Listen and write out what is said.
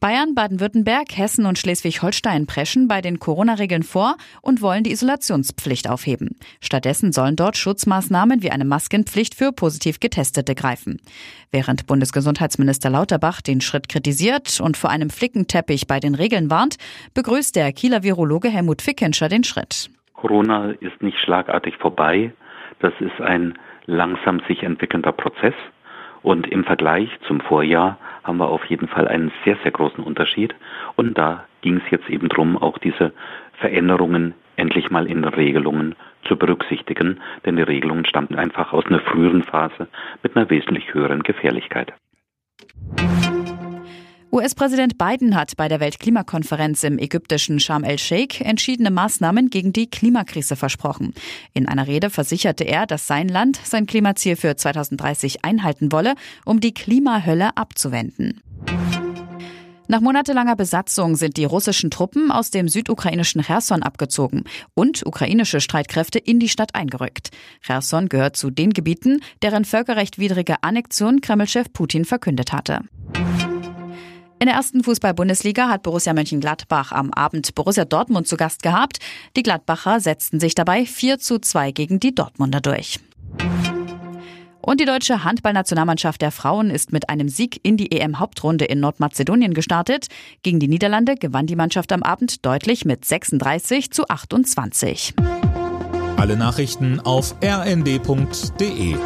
Bayern, Baden-Württemberg, Hessen und Schleswig-Holstein preschen bei den Corona-Regeln vor und wollen die Isolationspflicht aufheben. Stattdessen sollen dort Schutzmaßnahmen wie eine Maskenpflicht für positiv Getestete greifen. Während Bundesgesundheitsminister Lauterbach den Schritt kritisiert und vor einem Flickenteppich bei den Regeln warnt, begrüßt der Kieler Virologe Helmut Fickenscher den Schritt. Corona ist nicht schlagartig vorbei. Das ist ein langsam sich entwickelnder Prozess. Und im Vergleich zum Vorjahr haben wir auf jeden Fall einen sehr, sehr großen Unterschied. Und da ging es jetzt eben darum, auch diese Veränderungen endlich mal in Regelungen zu berücksichtigen, denn die Regelungen stammten einfach aus einer früheren Phase mit einer wesentlich höheren Gefährlichkeit. US-Präsident Biden hat bei der Weltklimakonferenz im ägyptischen Sharm el-Sheikh entschiedene Maßnahmen gegen die Klimakrise versprochen. In einer Rede versicherte er, dass sein Land sein Klimaziel für 2030 einhalten wolle, um die Klimahölle abzuwenden. Nach monatelanger Besatzung sind die russischen Truppen aus dem südukrainischen Cherson abgezogen und ukrainische Streitkräfte in die Stadt eingerückt. Cherson gehört zu den Gebieten, deren völkerrechtwidrige Annexion Kremlchef Putin verkündet hatte. In der ersten Fußball-Bundesliga hat Borussia Mönchengladbach am Abend Borussia Dortmund zu Gast gehabt. Die Gladbacher setzten sich dabei 4 zu 2 gegen die Dortmunder durch. Und die deutsche Handballnationalmannschaft der Frauen ist mit einem Sieg in die EM-Hauptrunde in Nordmazedonien gestartet. Gegen die Niederlande gewann die Mannschaft am Abend deutlich mit 36 zu 28. Alle Nachrichten auf rnd.de